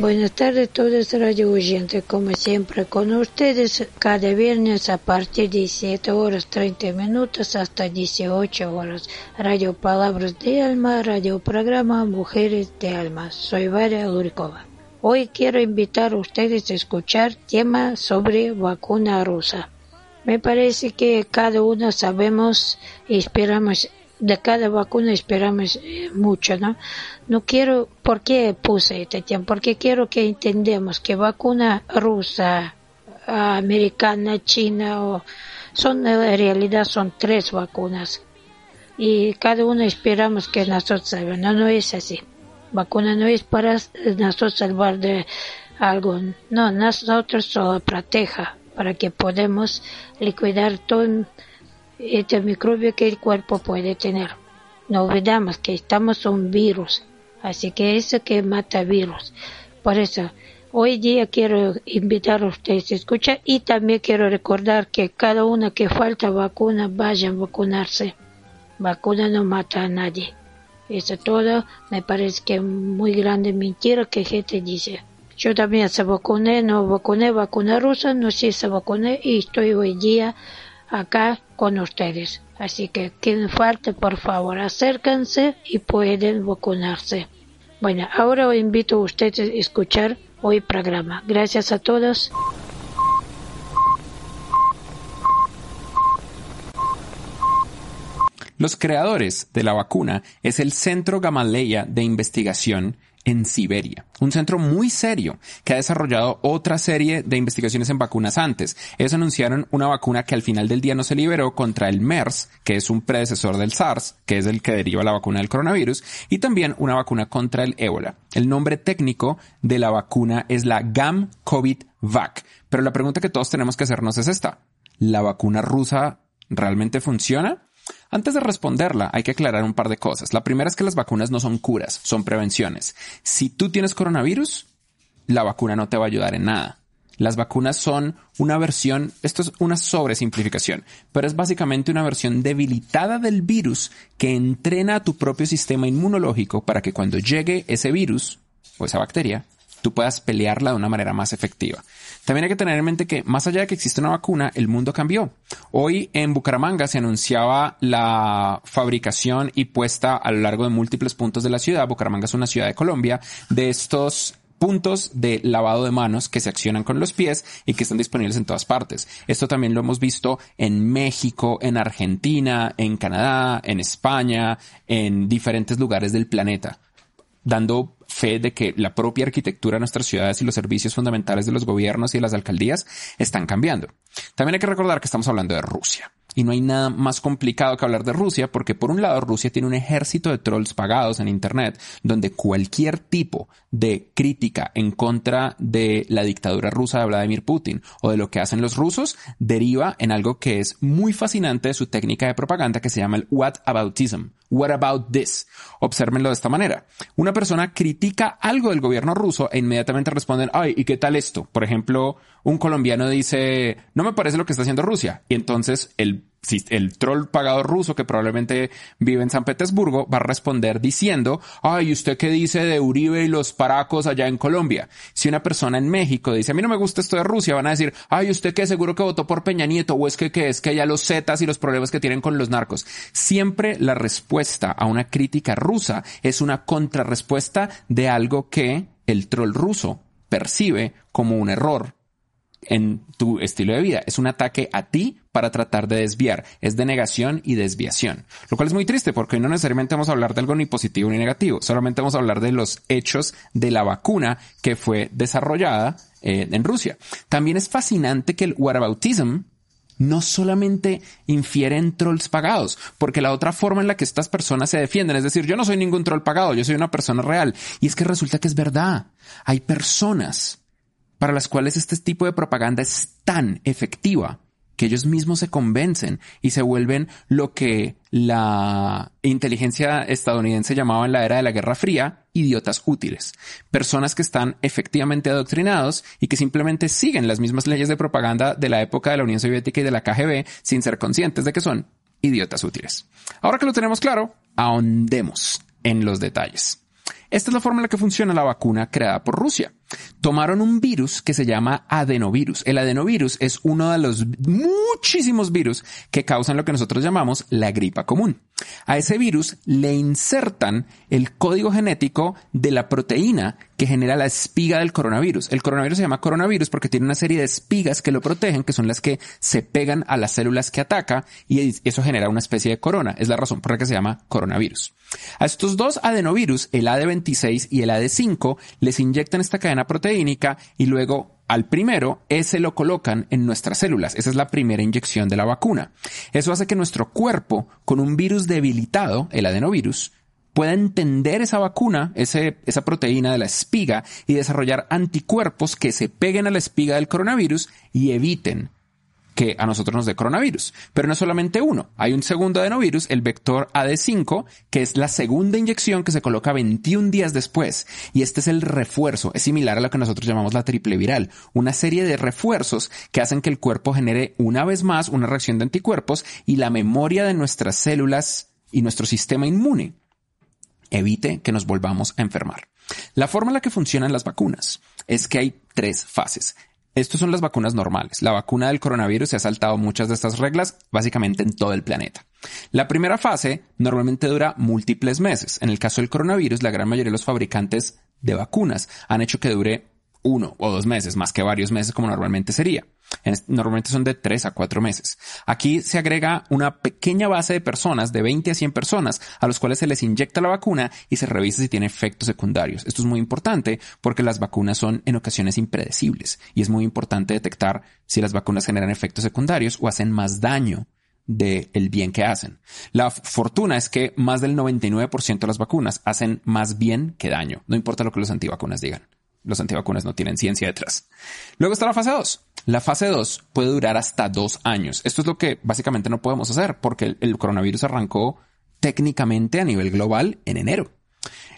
Buenas tardes a todos radio oyentes, como siempre con ustedes cada viernes a partir de 17 horas 30 minutos hasta 18 horas. Radio Palabras de Alma, radio programa Mujeres de Alma. Soy Varia Lurikova. Hoy quiero invitar a ustedes a escuchar tema sobre vacuna rusa. Me parece que cada uno sabemos y esperamos de cada vacuna esperamos eh, mucho, ¿no? No quiero, ¿por qué puse este tiempo? Porque quiero que entendamos que vacuna rusa, americana, china, o, son en realidad son tres vacunas. Y cada uno esperamos que nosotros salvemos. No, no es así. Vacuna no es para nosotros salvar de algo. No, nosotros solo proteja para que podamos liquidar todo este microbio que el cuerpo puede tener. No olvidamos que estamos un virus, así que eso que mata virus. Por eso, hoy día quiero invitar a ustedes a escuchar y también quiero recordar que cada una que falta vacuna, vayan a vacunarse. Vacuna no mata a nadie. Eso todo me parece que es muy grande mentira que gente dice. Yo también se vacuné, no vacuné, vacuna rusa, no sé se vacuné y estoy hoy día acá con ustedes. Así que quien falte, por favor, acérquense y pueden vacunarse. Bueno, ahora invito a ustedes a escuchar hoy programa. Gracias a todos. Los creadores de la vacuna es el Centro Gamaleya de Investigación en Siberia, un centro muy serio que ha desarrollado otra serie de investigaciones en vacunas antes. Ellos anunciaron una vacuna que al final del día no se liberó contra el MERS, que es un predecesor del SARS, que es el que deriva la vacuna del coronavirus, y también una vacuna contra el ébola. El nombre técnico de la vacuna es la GAM COVID VAC, pero la pregunta que todos tenemos que hacernos es esta. ¿La vacuna rusa realmente funciona? Antes de responderla, hay que aclarar un par de cosas. La primera es que las vacunas no son curas, son prevenciones. Si tú tienes coronavirus, la vacuna no te va a ayudar en nada. Las vacunas son una versión, esto es una sobresimplificación, pero es básicamente una versión debilitada del virus que entrena a tu propio sistema inmunológico para que cuando llegue ese virus o esa bacteria, tú puedas pelearla de una manera más efectiva. También hay que tener en mente que más allá de que existe una vacuna, el mundo cambió. Hoy en Bucaramanga se anunciaba la fabricación y puesta a lo largo de múltiples puntos de la ciudad. Bucaramanga es una ciudad de Colombia de estos puntos de lavado de manos que se accionan con los pies y que están disponibles en todas partes. Esto también lo hemos visto en México, en Argentina, en Canadá, en España, en diferentes lugares del planeta dando fe de que la propia arquitectura de nuestras ciudades y los servicios fundamentales de los gobiernos y de las alcaldías están cambiando. También hay que recordar que estamos hablando de Rusia. Y no hay nada más complicado que hablar de Rusia porque por un lado Rusia tiene un ejército de trolls pagados en Internet donde cualquier tipo de crítica en contra de la dictadura rusa de Vladimir Putin o de lo que hacen los rusos deriva en algo que es muy fascinante de su técnica de propaganda que se llama el what aboutism. What about this? Obsérvenlo de esta manera. Una persona critica algo del gobierno ruso e inmediatamente responden, ay, ¿y qué tal esto? Por ejemplo, un colombiano dice, no me parece lo que está haciendo Rusia. Y entonces el, el troll pagado ruso que probablemente vive en San Petersburgo va a responder diciendo, ay, ¿usted qué dice de Uribe y los paracos allá en Colombia? Si una persona en México dice, a mí no me gusta esto de Rusia, van a decir, ay, ¿usted qué seguro que votó por Peña Nieto? O es que, ¿qué es que allá los zetas y los problemas que tienen con los narcos. Siempre la respuesta a una crítica rusa es una contrarrespuesta de algo que el troll ruso percibe como un error en tu estilo de vida. Es un ataque a ti para tratar de desviar. Es de negación y desviación. Lo cual es muy triste porque no necesariamente vamos a hablar de algo ni positivo ni negativo. Solamente vamos a hablar de los hechos de la vacuna que fue desarrollada eh, en Rusia. También es fascinante que el whataboutism no solamente infiere en trolls pagados, porque la otra forma en la que estas personas se defienden, es decir, yo no soy ningún troll pagado, yo soy una persona real. Y es que resulta que es verdad. Hay personas para las cuales este tipo de propaganda es tan efectiva que ellos mismos se convencen y se vuelven lo que la inteligencia estadounidense llamaba en la era de la Guerra Fría idiotas útiles. Personas que están efectivamente adoctrinados y que simplemente siguen las mismas leyes de propaganda de la época de la Unión Soviética y de la KGB sin ser conscientes de que son idiotas útiles. Ahora que lo tenemos claro, ahondemos en los detalles. Esta es la forma en la que funciona la vacuna creada por Rusia. Tomaron un virus que se llama adenovirus. El adenovirus es uno de los muchísimos virus que causan lo que nosotros llamamos la gripa común. A ese virus le insertan el código genético de la proteína que genera la espiga del coronavirus. El coronavirus se llama coronavirus porque tiene una serie de espigas que lo protegen, que son las que se pegan a las células que ataca y eso genera una especie de corona. Es la razón por la que se llama coronavirus. A estos dos adenovirus, el AD26 y el AD5, les inyectan esta cadena proteínica y luego al primero, ese lo colocan en nuestras células. Esa es la primera inyección de la vacuna. Eso hace que nuestro cuerpo, con un virus debilitado, el adenovirus, pueda entender esa vacuna, ese, esa proteína de la espiga y desarrollar anticuerpos que se peguen a la espiga del coronavirus y eviten que a nosotros nos dé coronavirus. Pero no solamente uno, hay un segundo adenovirus, el vector AD5, que es la segunda inyección que se coloca 21 días después. Y este es el refuerzo, es similar a lo que nosotros llamamos la triple viral, una serie de refuerzos que hacen que el cuerpo genere una vez más una reacción de anticuerpos y la memoria de nuestras células y nuestro sistema inmune evite que nos volvamos a enfermar. La forma en la que funcionan las vacunas es que hay tres fases. Estas son las vacunas normales. La vacuna del coronavirus se ha saltado muchas de estas reglas básicamente en todo el planeta. La primera fase normalmente dura múltiples meses. En el caso del coronavirus, la gran mayoría de los fabricantes de vacunas han hecho que dure uno o dos meses, más que varios meses como normalmente sería. Normalmente son de tres a cuatro meses. Aquí se agrega una pequeña base de personas, de 20 a 100 personas, a los cuales se les inyecta la vacuna y se revisa si tiene efectos secundarios. Esto es muy importante porque las vacunas son en ocasiones impredecibles y es muy importante detectar si las vacunas generan efectos secundarios o hacen más daño del bien que hacen. La fortuna es que más del 99% de las vacunas hacen más bien que daño, no importa lo que los antivacunas digan los antivacunas no tienen ciencia detrás. Luego está la fase 2. La fase 2 puede durar hasta dos años. Esto es lo que básicamente no podemos hacer porque el, coronavirus arrancó técnicamente a nivel global en enero.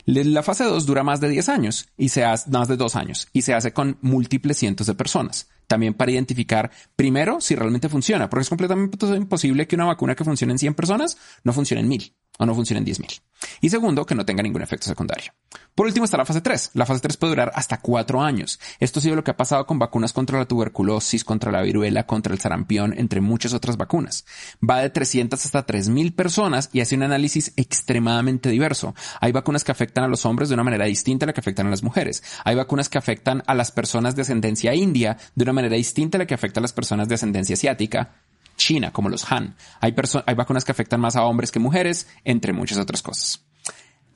La fase 2 dura más de 10 años y se hace más de dos años y se hace con múltiples cientos de personas. También para identificar primero si realmente funciona, porque es completamente imposible que una vacuna que funcione en 100 personas no funcione en 1000 o no funcione en 10.000. Y segundo, que no tenga ningún efecto secundario. Por último está la fase 3. La fase 3 puede durar hasta cuatro años. Esto ha sido lo que ha pasado con vacunas contra la tuberculosis, contra la viruela, contra el sarampión, entre muchas otras vacunas. Va de 300 hasta 3.000 personas y hace un análisis extremadamente diverso. Hay vacunas que afectan a los hombres de una manera distinta a la que afectan a las mujeres. Hay vacunas que afectan a las personas de ascendencia india de una manera distinta a la que afecta a las personas de ascendencia asiática. China, como los Han. Hay, hay vacunas que afectan más a hombres que mujeres, entre muchas otras cosas.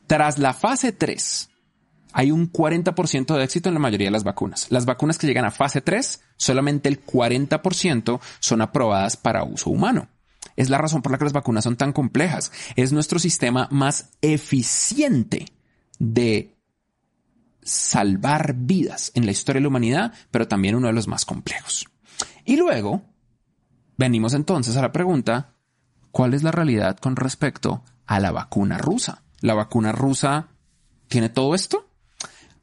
Tras la fase 3, hay un 40% de éxito en la mayoría de las vacunas. Las vacunas que llegan a fase 3, solamente el 40% son aprobadas para uso humano. Es la razón por la que las vacunas son tan complejas. Es nuestro sistema más eficiente de salvar vidas en la historia de la humanidad, pero también uno de los más complejos. Y luego, venimos entonces a la pregunta, ¿cuál es la realidad con respecto a la vacuna rusa? ¿La vacuna rusa tiene todo esto?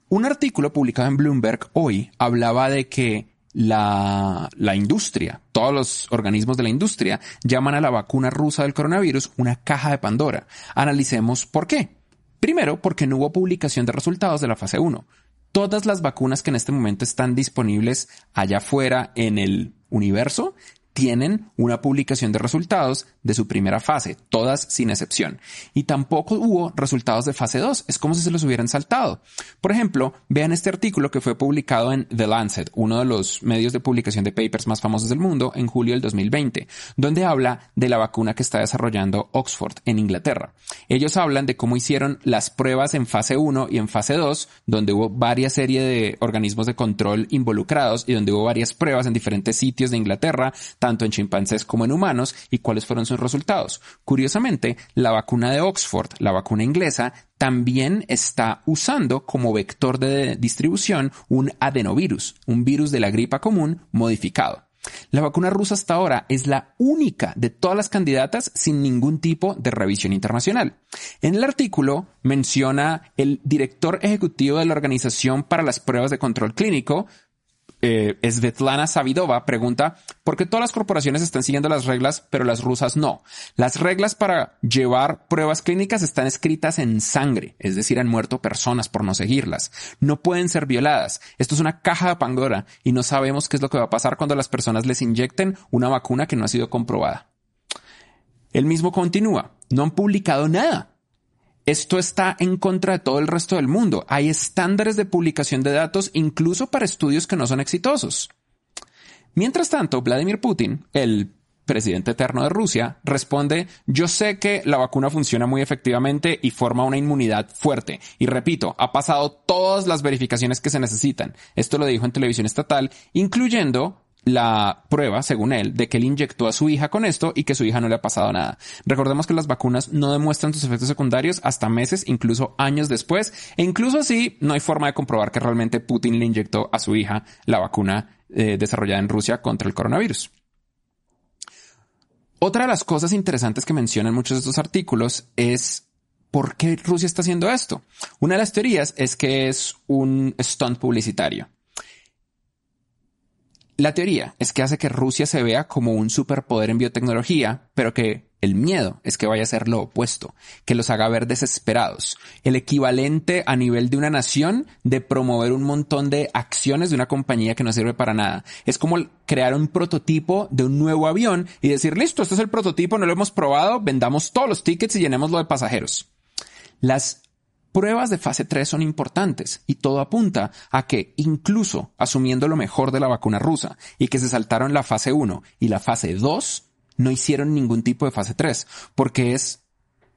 Un artículo publicado en Bloomberg hoy hablaba de que la, la, industria, todos los organismos de la industria llaman a la vacuna rusa del coronavirus una caja de Pandora. Analicemos por qué. Primero, porque no hubo publicación de resultados de la fase 1. Todas las vacunas que en este momento están disponibles allá afuera en el universo tienen una publicación de resultados de su primera fase, todas sin excepción. Y tampoco hubo resultados de fase 2, es como si se los hubieran saltado. Por ejemplo, vean este artículo que fue publicado en The Lancet, uno de los medios de publicación de papers más famosos del mundo, en julio del 2020, donde habla de la vacuna que está desarrollando Oxford en Inglaterra. Ellos hablan de cómo hicieron las pruebas en fase 1 y en fase 2, donde hubo varias serie de organismos de control involucrados y donde hubo varias pruebas en diferentes sitios de Inglaterra, tanto en chimpancés como en humanos, y cuáles fueron sus resultados. Curiosamente, la vacuna de Oxford, la vacuna inglesa, también está usando como vector de distribución un adenovirus, un virus de la gripa común modificado. La vacuna rusa hasta ahora es la única de todas las candidatas sin ningún tipo de revisión internacional. En el artículo menciona el director ejecutivo de la Organización para las Pruebas de Control Clínico, eh, Svetlana Savidova pregunta por qué todas las corporaciones están siguiendo las reglas, pero las rusas no. Las reglas para llevar pruebas clínicas están escritas en sangre, es decir, han muerto personas por no seguirlas. No pueden ser violadas. Esto es una caja de Pandora y no sabemos qué es lo que va a pasar cuando las personas les inyecten una vacuna que no ha sido comprobada. El mismo continúa. No han publicado nada. Esto está en contra de todo el resto del mundo. Hay estándares de publicación de datos incluso para estudios que no son exitosos. Mientras tanto, Vladimir Putin, el presidente eterno de Rusia, responde, yo sé que la vacuna funciona muy efectivamente y forma una inmunidad fuerte. Y repito, ha pasado todas las verificaciones que se necesitan. Esto lo dijo en televisión estatal, incluyendo la prueba, según él, de que él inyectó a su hija con esto y que su hija no le ha pasado nada. Recordemos que las vacunas no demuestran sus efectos secundarios hasta meses, incluso años después, e incluso así no hay forma de comprobar que realmente Putin le inyectó a su hija la vacuna eh, desarrollada en Rusia contra el coronavirus. Otra de las cosas interesantes que mencionan muchos de estos artículos es ¿por qué Rusia está haciendo esto? Una de las teorías es que es un stunt publicitario. La teoría es que hace que Rusia se vea como un superpoder en biotecnología, pero que el miedo es que vaya a ser lo opuesto, que los haga ver desesperados, el equivalente a nivel de una nación de promover un montón de acciones de una compañía que no sirve para nada. Es como crear un prototipo de un nuevo avión y decir, listo, este es el prototipo, no lo hemos probado, vendamos todos los tickets y llenémoslo de pasajeros. Las pruebas de fase 3 son importantes y todo apunta a que incluso asumiendo lo mejor de la vacuna rusa y que se saltaron la fase 1 y la fase 2, no hicieron ningún tipo de fase 3 porque es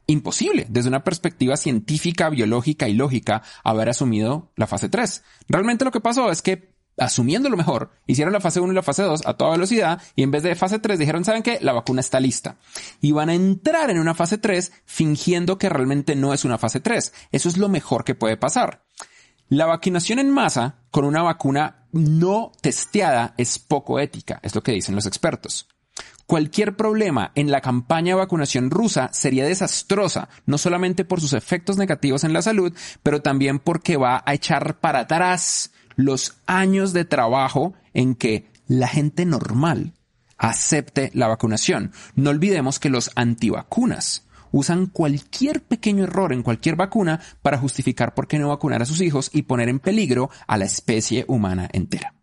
imposible desde una perspectiva científica, biológica y lógica haber asumido la fase 3. Realmente lo que pasó es que asumiendo lo mejor, hicieron la fase 1 y la fase 2 a toda velocidad y en vez de fase 3 dijeron, ¿saben qué? La vacuna está lista. Y van a entrar en una fase 3 fingiendo que realmente no es una fase 3. Eso es lo mejor que puede pasar. La vacunación en masa con una vacuna no testeada es poco ética, es lo que dicen los expertos. Cualquier problema en la campaña de vacunación rusa sería desastrosa, no solamente por sus efectos negativos en la salud, pero también porque va a echar para atrás los años de trabajo en que la gente normal acepte la vacunación. No olvidemos que los antivacunas usan cualquier pequeño error en cualquier vacuna para justificar por qué no vacunar a sus hijos y poner en peligro a la especie humana entera.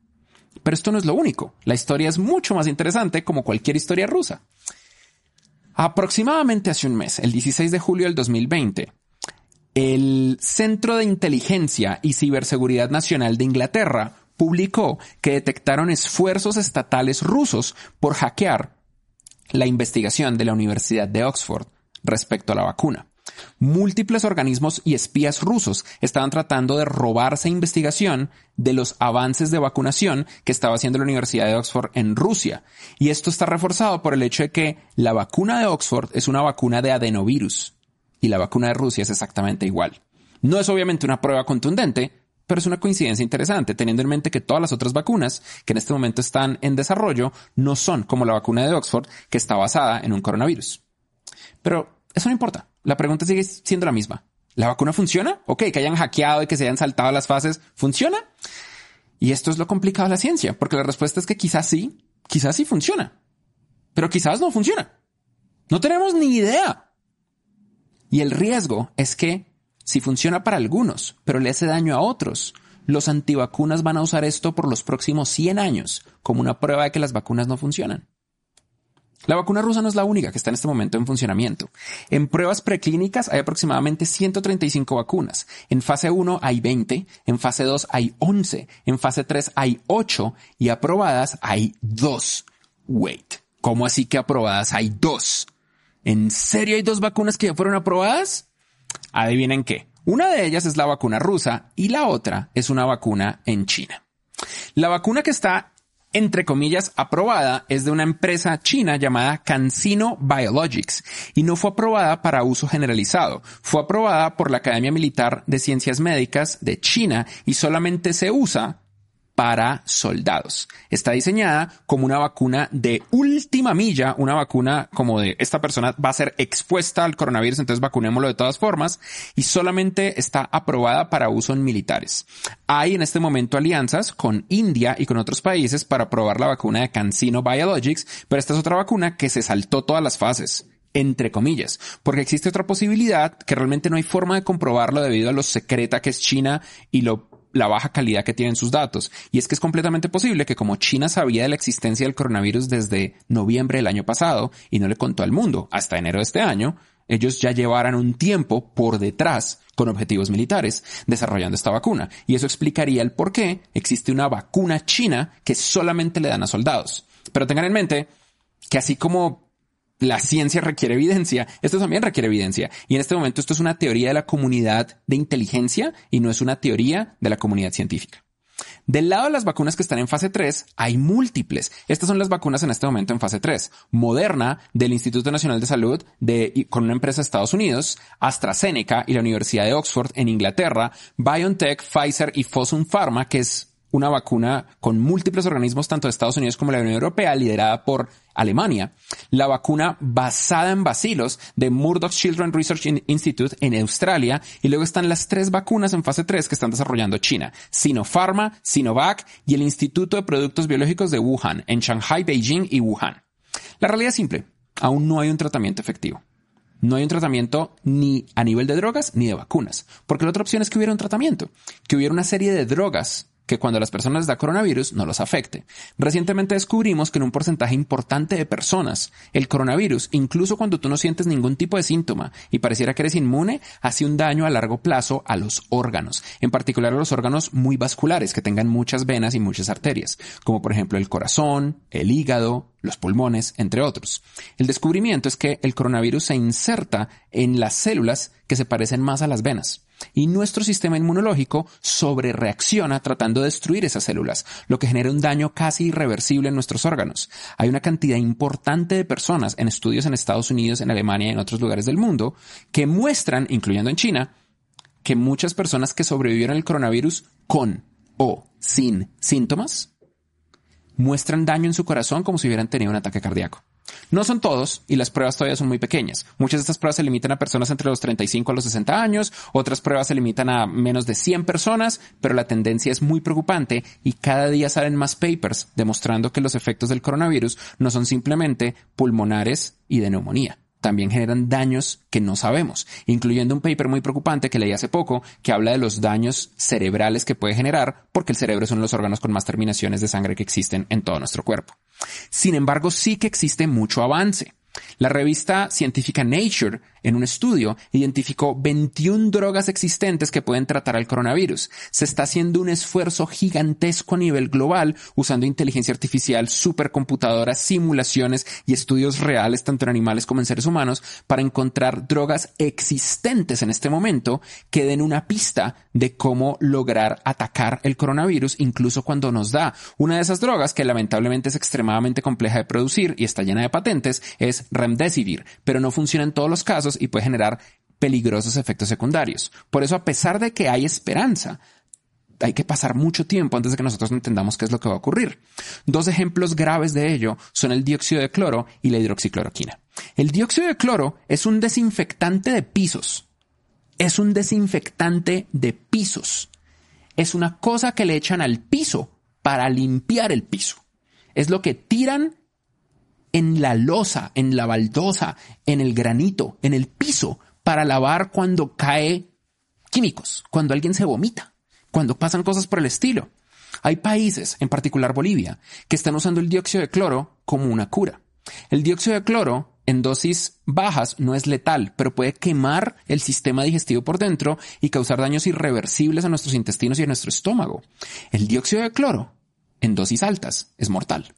Pero esto no es lo único. La historia es mucho más interesante como cualquier historia rusa. Aproximadamente hace un mes, el 16 de julio del 2020, el Centro de Inteligencia y Ciberseguridad Nacional de Inglaterra publicó que detectaron esfuerzos estatales rusos por hackear la investigación de la Universidad de Oxford respecto a la vacuna. Múltiples organismos y espías rusos estaban tratando de robarse investigación de los avances de vacunación que estaba haciendo la Universidad de Oxford en Rusia. Y esto está reforzado por el hecho de que la vacuna de Oxford es una vacuna de adenovirus y la vacuna de Rusia es exactamente igual. No es obviamente una prueba contundente, pero es una coincidencia interesante, teniendo en mente que todas las otras vacunas que en este momento están en desarrollo no son como la vacuna de Oxford, que está basada en un coronavirus. Pero eso no importa. La pregunta sigue siendo la misma. ¿La vacuna funciona? Ok, que hayan hackeado y que se hayan saltado las fases, ¿funciona? Y esto es lo complicado de la ciencia, porque la respuesta es que quizás sí, quizás sí funciona, pero quizás no funciona. No tenemos ni idea. Y el riesgo es que si funciona para algunos, pero le hace daño a otros, los antivacunas van a usar esto por los próximos 100 años como una prueba de que las vacunas no funcionan. La vacuna rusa no es la única que está en este momento en funcionamiento. En pruebas preclínicas hay aproximadamente 135 vacunas. En fase 1 hay 20, en fase 2 hay 11, en fase 3 hay 8 y aprobadas hay 2. Wait, ¿cómo así que aprobadas hay 2? ¿En serio hay dos vacunas que ya fueron aprobadas? Adivinen qué. Una de ellas es la vacuna rusa y la otra es una vacuna en China. La vacuna que está entre comillas, aprobada es de una empresa china llamada CanSino Biologics y no fue aprobada para uso generalizado. Fue aprobada por la Academia Militar de Ciencias Médicas de China y solamente se usa para soldados. Está diseñada como una vacuna de última milla, una vacuna como de esta persona va a ser expuesta al coronavirus, entonces vacunémoslo de todas formas, y solamente está aprobada para uso en militares. Hay en este momento alianzas con India y con otros países para probar la vacuna de CanSino Biologics, pero esta es otra vacuna que se saltó todas las fases entre comillas, porque existe otra posibilidad que realmente no hay forma de comprobarlo debido a lo secreta que es China y lo la baja calidad que tienen sus datos. Y es que es completamente posible que como China sabía de la existencia del coronavirus desde noviembre del año pasado y no le contó al mundo hasta enero de este año, ellos ya llevaran un tiempo por detrás con objetivos militares desarrollando esta vacuna. Y eso explicaría el por qué existe una vacuna china que solamente le dan a soldados. Pero tengan en mente que así como la ciencia requiere evidencia, esto también requiere evidencia. Y en este momento esto es una teoría de la comunidad de inteligencia y no es una teoría de la comunidad científica. Del lado de las vacunas que están en fase 3, hay múltiples. Estas son las vacunas en este momento en fase 3. Moderna, del Instituto Nacional de Salud, de, con una empresa de Estados Unidos, AstraZeneca y la Universidad de Oxford en Inglaterra, BioNTech, Pfizer y Fosun Pharma, que es una vacuna con múltiples organismos, tanto de Estados Unidos como de la Unión Europea, liderada por Alemania. La vacuna basada en bacilos de Murdoch Children Research Institute en Australia. Y luego están las tres vacunas en fase 3 que están desarrollando China. Sinopharma, Sinovac y el Instituto de Productos Biológicos de Wuhan, en Shanghai, Beijing y Wuhan. La realidad es simple. Aún no hay un tratamiento efectivo. No hay un tratamiento ni a nivel de drogas ni de vacunas. Porque la otra opción es que hubiera un tratamiento, que hubiera una serie de drogas que cuando las personas les da coronavirus no los afecte. Recientemente descubrimos que en un porcentaje importante de personas, el coronavirus, incluso cuando tú no sientes ningún tipo de síntoma y pareciera que eres inmune, hace un daño a largo plazo a los órganos, en particular a los órganos muy vasculares que tengan muchas venas y muchas arterias, como por ejemplo el corazón, el hígado, los pulmones, entre otros. El descubrimiento es que el coronavirus se inserta en las células que se parecen más a las venas y nuestro sistema inmunológico sobrereacciona tratando de destruir esas células, lo que genera un daño casi irreversible en nuestros órganos. Hay una cantidad importante de personas en estudios en Estados Unidos, en Alemania y en otros lugares del mundo que muestran, incluyendo en China, que muchas personas que sobrevivieron al coronavirus con o sin síntomas muestran daño en su corazón como si hubieran tenido un ataque cardíaco. No son todos y las pruebas todavía son muy pequeñas. Muchas de estas pruebas se limitan a personas entre los 35 a los 60 años, otras pruebas se limitan a menos de 100 personas, pero la tendencia es muy preocupante y cada día salen más papers demostrando que los efectos del coronavirus no son simplemente pulmonares y de neumonía también generan daños que no sabemos, incluyendo un paper muy preocupante que leí hace poco que habla de los daños cerebrales que puede generar porque el cerebro es uno de los órganos con más terminaciones de sangre que existen en todo nuestro cuerpo. Sin embargo, sí que existe mucho avance. La revista científica Nature, en un estudio, identificó 21 drogas existentes que pueden tratar al coronavirus. Se está haciendo un esfuerzo gigantesco a nivel global usando inteligencia artificial, supercomputadoras, simulaciones y estudios reales tanto en animales como en seres humanos para encontrar drogas existentes en este momento que den una pista de cómo lograr atacar el coronavirus incluso cuando nos da. Una de esas drogas, que lamentablemente es extremadamente compleja de producir y está llena de patentes, es remdesivir, pero no funciona en todos los casos y puede generar peligrosos efectos secundarios. Por eso, a pesar de que hay esperanza, hay que pasar mucho tiempo antes de que nosotros entendamos qué es lo que va a ocurrir. Dos ejemplos graves de ello son el dióxido de cloro y la hidroxicloroquina. El dióxido de cloro es un desinfectante de pisos. Es un desinfectante de pisos. Es una cosa que le echan al piso para limpiar el piso. Es lo que tiran en la losa, en la baldosa, en el granito, en el piso, para lavar cuando cae químicos, cuando alguien se vomita, cuando pasan cosas por el estilo. Hay países, en particular Bolivia, que están usando el dióxido de cloro como una cura. El dióxido de cloro en dosis bajas no es letal, pero puede quemar el sistema digestivo por dentro y causar daños irreversibles a nuestros intestinos y a nuestro estómago. El dióxido de cloro en dosis altas es mortal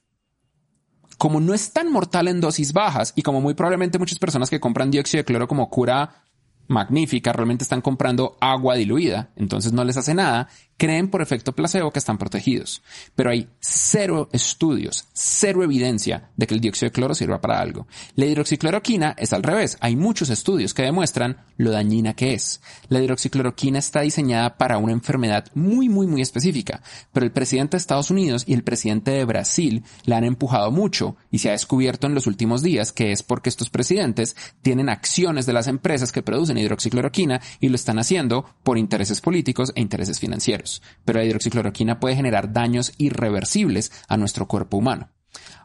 como no es tan mortal en dosis bajas y como muy probablemente muchas personas que compran dióxido de cloro como cura magnífica realmente están comprando agua diluida, entonces no les hace nada, creen por efecto placebo que están protegidos, pero hay cero estudios, cero evidencia de que el dióxido de cloro sirva para algo. La hidroxicloroquina es al revés, hay muchos estudios que demuestran lo dañina que es. La hidroxicloroquina está diseñada para una enfermedad muy, muy, muy específica, pero el presidente de Estados Unidos y el presidente de Brasil la han empujado mucho y se ha descubierto en los últimos días que es porque estos presidentes tienen acciones de las empresas que producen hidroxicloroquina y lo están haciendo por intereses políticos e intereses financieros. Pero la hidroxicloroquina puede generar daños irreversibles a nuestro cuerpo humano.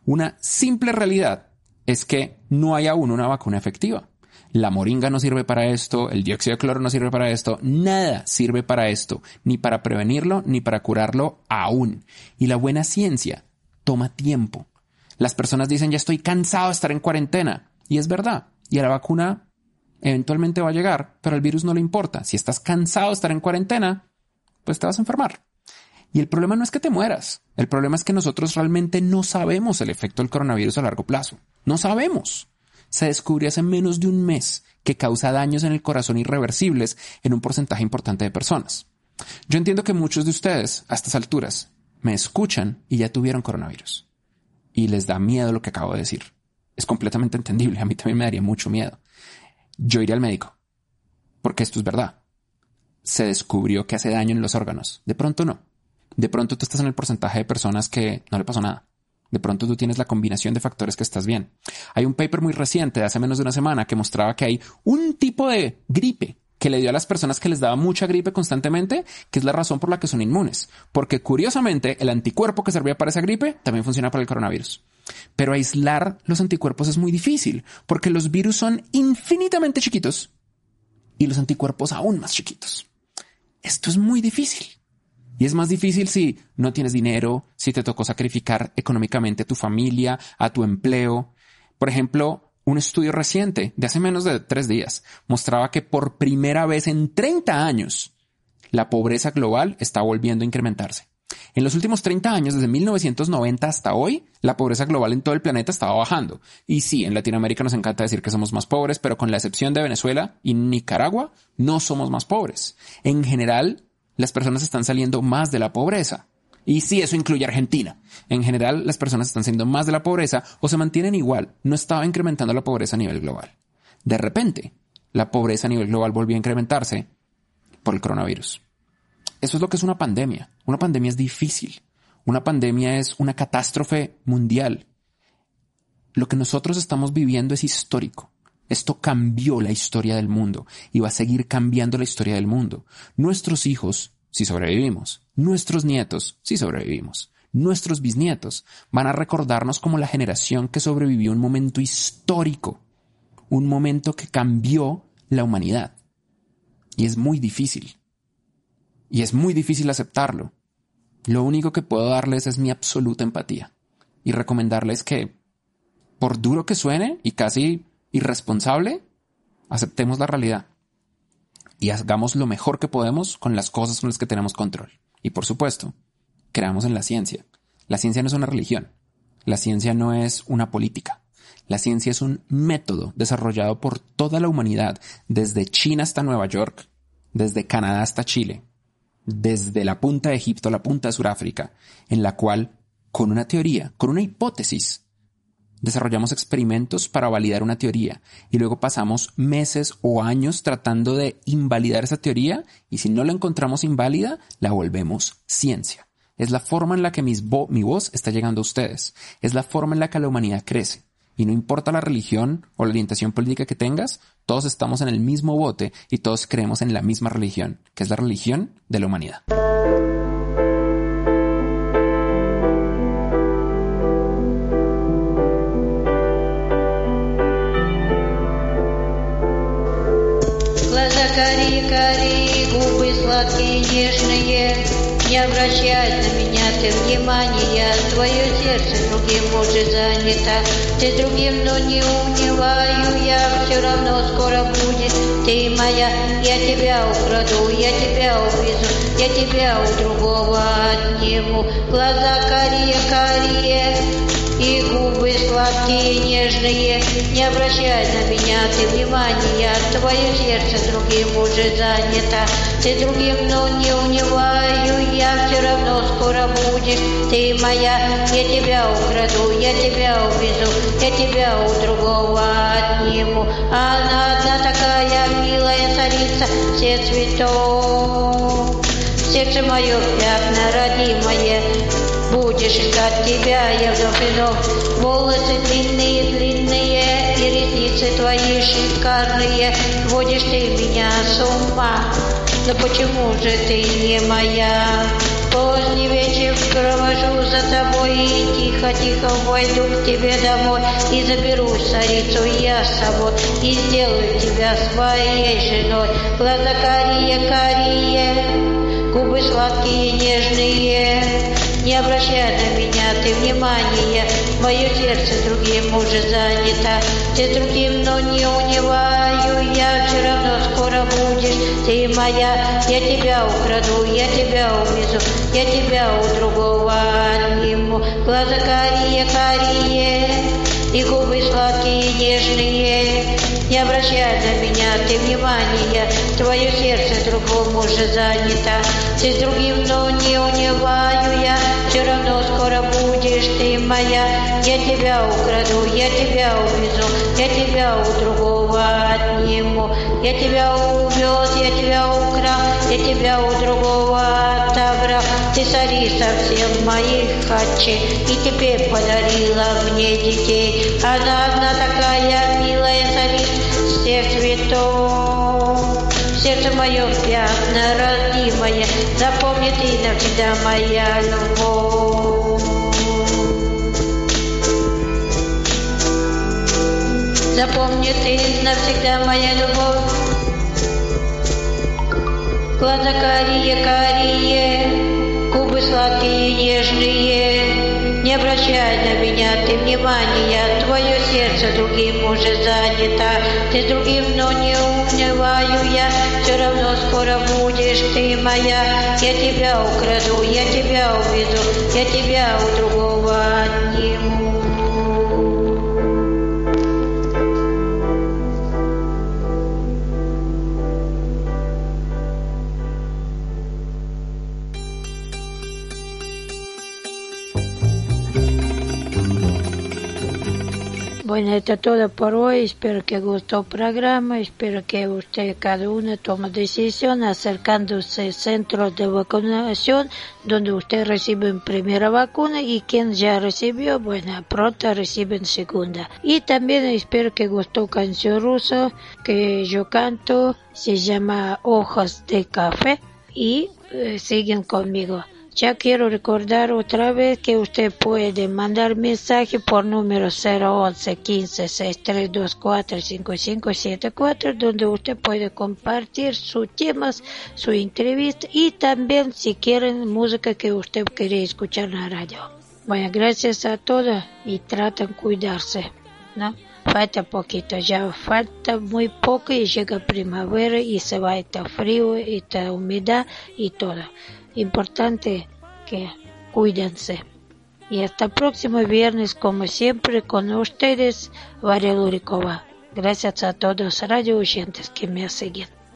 Una simple realidad es que no hay aún una vacuna efectiva. La moringa no sirve para esto, el dióxido de cloro no sirve para esto, nada sirve para esto, ni para prevenirlo, ni para curarlo aún. Y la buena ciencia toma tiempo. Las personas dicen ya estoy cansado de estar en cuarentena. Y es verdad. Y a la vacuna eventualmente va a llegar, pero al virus no le importa. Si estás cansado de estar en cuarentena, pues te vas a enfermar. Y el problema no es que te mueras. El problema es que nosotros realmente no sabemos el efecto del coronavirus a largo plazo. No sabemos. Se descubrió hace menos de un mes que causa daños en el corazón irreversibles en un porcentaje importante de personas. Yo entiendo que muchos de ustedes, a estas alturas, me escuchan y ya tuvieron coronavirus. Y les da miedo lo que acabo de decir. Es completamente entendible. A mí también me daría mucho miedo. Yo iría al médico. Porque esto es verdad. Se descubrió que hace daño en los órganos. De pronto no. De pronto tú estás en el porcentaje de personas que no le pasó nada. De pronto tú tienes la combinación de factores que estás bien. Hay un paper muy reciente de hace menos de una semana que mostraba que hay un tipo de gripe que le dio a las personas que les daba mucha gripe constantemente, que es la razón por la que son inmunes. Porque curiosamente el anticuerpo que servía para esa gripe también funciona para el coronavirus. Pero aislar los anticuerpos es muy difícil, porque los virus son infinitamente chiquitos y los anticuerpos aún más chiquitos. Esto es muy difícil. Y es más difícil si no tienes dinero, si te tocó sacrificar económicamente a tu familia, a tu empleo. Por ejemplo, un estudio reciente de hace menos de tres días mostraba que por primera vez en 30 años la pobreza global está volviendo a incrementarse. En los últimos 30 años, desde 1990 hasta hoy, la pobreza global en todo el planeta estaba bajando. Y sí, en Latinoamérica nos encanta decir que somos más pobres, pero con la excepción de Venezuela y Nicaragua, no somos más pobres. En general, las personas están saliendo más de la pobreza. Y sí, eso incluye Argentina. En general, las personas están saliendo más de la pobreza o se mantienen igual. No estaba incrementando la pobreza a nivel global. De repente, la pobreza a nivel global volvió a incrementarse por el coronavirus. Eso es lo que es una pandemia. Una pandemia es difícil. Una pandemia es una catástrofe mundial. Lo que nosotros estamos viviendo es histórico. Esto cambió la historia del mundo y va a seguir cambiando la historia del mundo. Nuestros hijos, si sobrevivimos, nuestros nietos, si sobrevivimos, nuestros bisnietos van a recordarnos como la generación que sobrevivió un momento histórico, un momento que cambió la humanidad. Y es muy difícil. Y es muy difícil aceptarlo. Lo único que puedo darles es mi absoluta empatía y recomendarles que, por duro que suene y casi irresponsable, aceptemos la realidad y hagamos lo mejor que podemos con las cosas con las que tenemos control. Y por supuesto, creamos en la ciencia. La ciencia no es una religión. La ciencia no es una política. La ciencia es un método desarrollado por toda la humanidad, desde China hasta Nueva York, desde Canadá hasta Chile, desde la punta de Egipto a la punta de Sudáfrica, en la cual, con una teoría, con una hipótesis, desarrollamos experimentos para validar una teoría y luego pasamos meses o años tratando de invalidar esa teoría y si no la encontramos inválida, la volvemos ciencia. Es la forma en la que mi voz está llegando a ustedes. Es la forma en la que la humanidad crece Y no importa la religión o la orientación política que tengas, todos estamos en el mismo bote y todos creemos en la misma religión, que es la religión de la humanidad. Не обращай на меня ты внимания, твое сердце другим уже занято. Ты другим, но не унываю я, все равно скоро будет ты моя. Я тебя украду, я тебя увезу, я тебя у другого отниму. Глаза карие, карие, и губы сладкие, нежные. Не обращай на меня ты внимания, твое сердце другим уже занято. Ты другим, но не унываю, я все равно скоро будешь. Ты моя, я тебя украду, я тебя увезу, я тебя у другого отниму. Она одна такая милая царица, все цветов. Сердце мое пятна родимое, будешь искать тебя, я вновь и вновь. Волосы длинные, длинные, и ресницы твои шикарные, водишь ты меня с ума. Но почему же ты не моя? Поздний вечер провожу за тобой и тихо-тихо войду к тебе домой и заберу царицу я с собой и сделаю тебя своей женой. Глаза карие-карие, губы сладкие нежные, не обращай на меня ты внимания, мое сердце другим уже занято, ты другим, но не унываю, я все равно скоро будешь, ты моя, я тебя украду, я тебя увезу, я тебя у другого отниму, глаза карие-карие, и губы сладкие нежные, не обращай на меня ты внимания, твое сердце другому уже занято, ты с другим, но не унываю. Я, будешь ты моя, я тебя украду, я тебя увезу, я тебя у другого отниму, я тебя увез, я тебя украл, я тебя у другого отобрал, ты цари совсем моих хачи, и теперь подарила мне детей, она одна такая милая царица всех цветов. Сердце мое пятна родимое, запомни ты навсегда моя любовь. Запомни ты навсегда моя любовь. Глаза карие-карие, губы сладкие нежные, не обращай на меня ты внимания, твое сердце другим уже занято, ты другим, но не унываю я, все равно скоро будешь ты моя, я тебя украду, я тебя уведу, я тебя у другого отниму. Bueno, es todo por hoy. Espero que gustó el programa. Espero que usted, cada uno, tome decisión acercándose a centros de vacunación donde usted recibe primera vacuna y quien ya recibió, bueno, pronto reciben segunda. Y también espero que gustó canción rusa que yo canto. Se llama Hojas de Café y eh, siguen conmigo. Ya quiero recordar otra vez que usted puede mandar mensaje por número 011 15 6324 5574 donde usted puede compartir sus temas, su entrevista y también si quieren música que usted quiere escuchar en la radio. Bueno, gracias a todos y traten cuidarse, ¿no? Falta poquito, ya falta muy poco y llega primavera y se va a frío y está humedad y todo importante que cuídense. Y hasta el próximo viernes, como siempre, con ustedes, Varia Lurikova. Gracias a todos radio oyentes que me siguen.